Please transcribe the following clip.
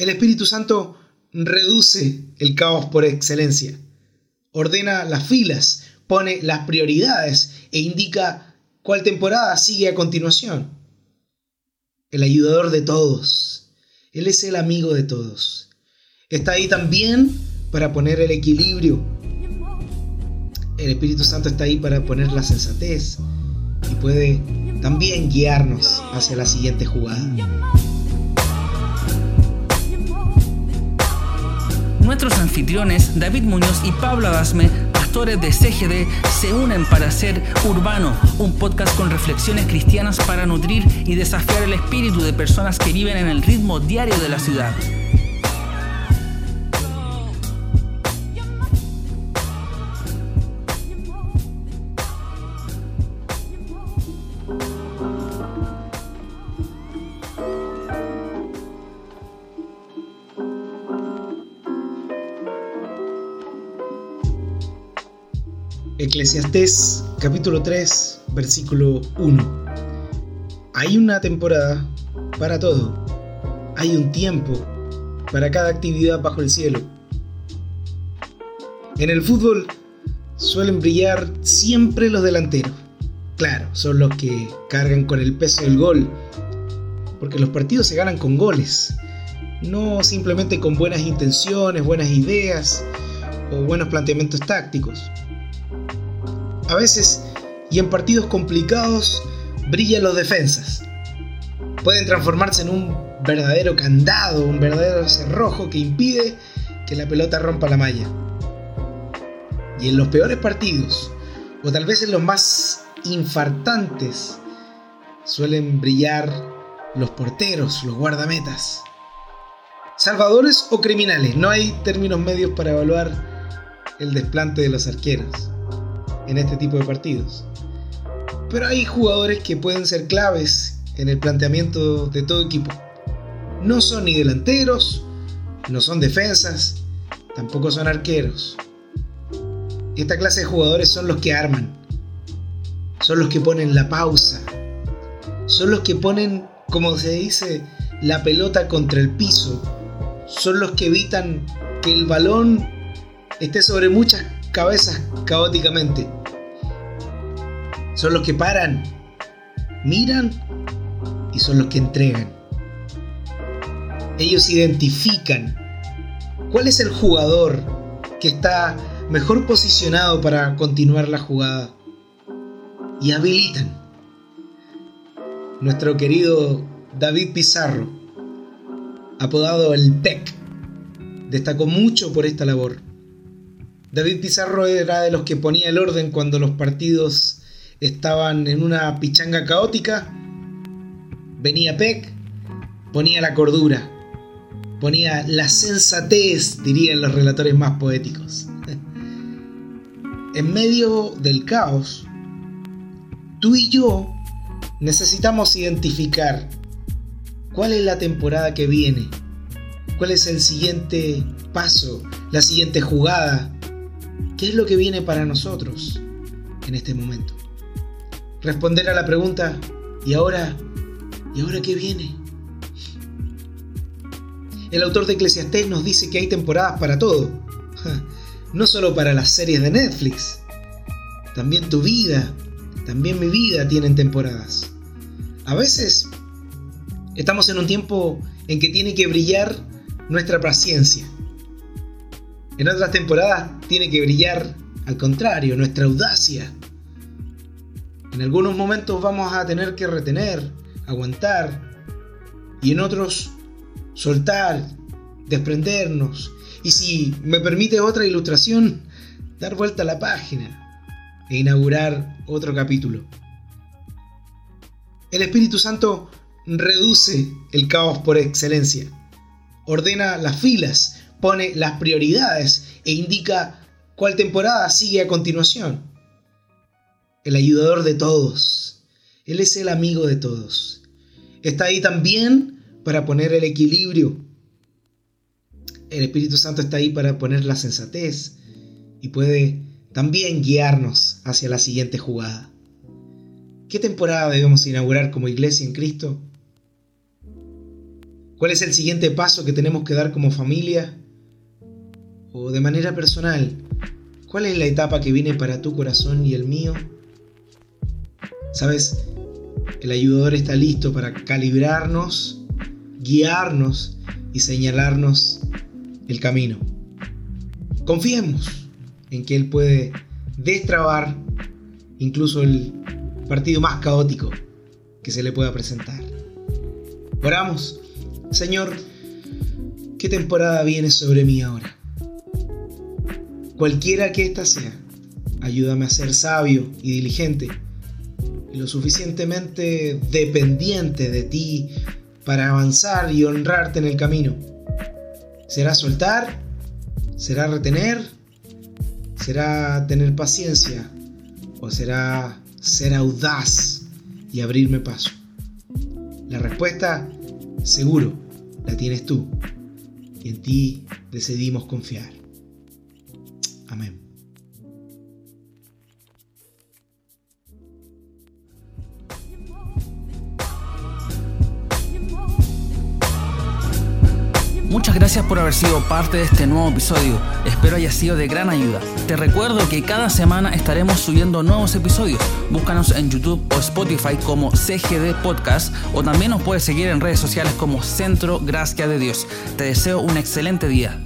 El Espíritu Santo reduce el caos por excelencia, ordena las filas, pone las prioridades e indica cuál temporada sigue a continuación. El ayudador de todos, Él es el amigo de todos. Está ahí también para poner el equilibrio. El Espíritu Santo está ahí para poner la sensatez y puede también guiarnos hacia la siguiente jugada. Nuestros anfitriones, David Muñoz y Pablo Adasme, pastores de CGD, se unen para hacer Urbano, un podcast con reflexiones cristianas para nutrir y desafiar el espíritu de personas que viven en el ritmo diario de la ciudad. Eclesiastés capítulo 3, versículo 1. Hay una temporada para todo. Hay un tiempo para cada actividad bajo el cielo. En el fútbol suelen brillar siempre los delanteros. Claro, son los que cargan con el peso del gol. Porque los partidos se ganan con goles. No simplemente con buenas intenciones, buenas ideas o buenos planteamientos tácticos. A veces, y en partidos complicados, brillan los defensas. Pueden transformarse en un verdadero candado, un verdadero cerrojo que impide que la pelota rompa la malla. Y en los peores partidos, o tal vez en los más infartantes, suelen brillar los porteros, los guardametas. Salvadores o criminales, no hay términos medios para evaluar el desplante de los arqueros en este tipo de partidos. Pero hay jugadores que pueden ser claves en el planteamiento de todo equipo. No son ni delanteros, no son defensas, tampoco son arqueros. Esta clase de jugadores son los que arman, son los que ponen la pausa, son los que ponen, como se dice, la pelota contra el piso, son los que evitan que el balón esté sobre muchas cabezas caóticamente son los que paran, miran y son los que entregan. Ellos identifican cuál es el jugador que está mejor posicionado para continuar la jugada y habilitan. Nuestro querido David Pizarro, apodado el PEC, destacó mucho por esta labor. David Pizarro era de los que ponía el orden cuando los partidos estaban en una pichanga caótica, venía Peck, ponía la cordura, ponía la sensatez, dirían los relatores más poéticos. en medio del caos, tú y yo necesitamos identificar cuál es la temporada que viene, cuál es el siguiente paso, la siguiente jugada, qué es lo que viene para nosotros en este momento responder a la pregunta, ¿y ahora? ¿Y ahora qué viene? El autor de Eclesiastés nos dice que hay temporadas para todo, no solo para las series de Netflix, también tu vida, también mi vida tienen temporadas. A veces estamos en un tiempo en que tiene que brillar nuestra paciencia. En otras temporadas tiene que brillar, al contrario, nuestra audacia, en algunos momentos vamos a tener que retener, aguantar y en otros soltar, desprendernos. Y si me permite otra ilustración, dar vuelta a la página e inaugurar otro capítulo. El Espíritu Santo reduce el caos por excelencia, ordena las filas, pone las prioridades e indica cuál temporada sigue a continuación el ayudador de todos. Él es el amigo de todos. Está ahí también para poner el equilibrio. El Espíritu Santo está ahí para poner la sensatez y puede también guiarnos hacia la siguiente jugada. ¿Qué temporada debemos inaugurar como iglesia en Cristo? ¿Cuál es el siguiente paso que tenemos que dar como familia? O de manera personal, ¿cuál es la etapa que viene para tu corazón y el mío? Sabes, el ayudador está listo para calibrarnos, guiarnos y señalarnos el camino. Confiemos en que Él puede destrabar incluso el partido más caótico que se le pueda presentar. Oramos, Señor, ¿qué temporada viene sobre mí ahora? Cualquiera que ésta sea, ayúdame a ser sabio y diligente lo suficientemente dependiente de ti para avanzar y honrarte en el camino. ¿Será soltar? ¿Será retener? ¿Será tener paciencia? ¿O será ser audaz y abrirme paso? La respuesta, seguro, la tienes tú. Y en ti decidimos confiar. Amén. Muchas gracias por haber sido parte de este nuevo episodio. Espero haya sido de gran ayuda. Te recuerdo que cada semana estaremos subiendo nuevos episodios. Búscanos en YouTube o Spotify como CGD Podcast o también nos puedes seguir en redes sociales como Centro Gracia de Dios. Te deseo un excelente día.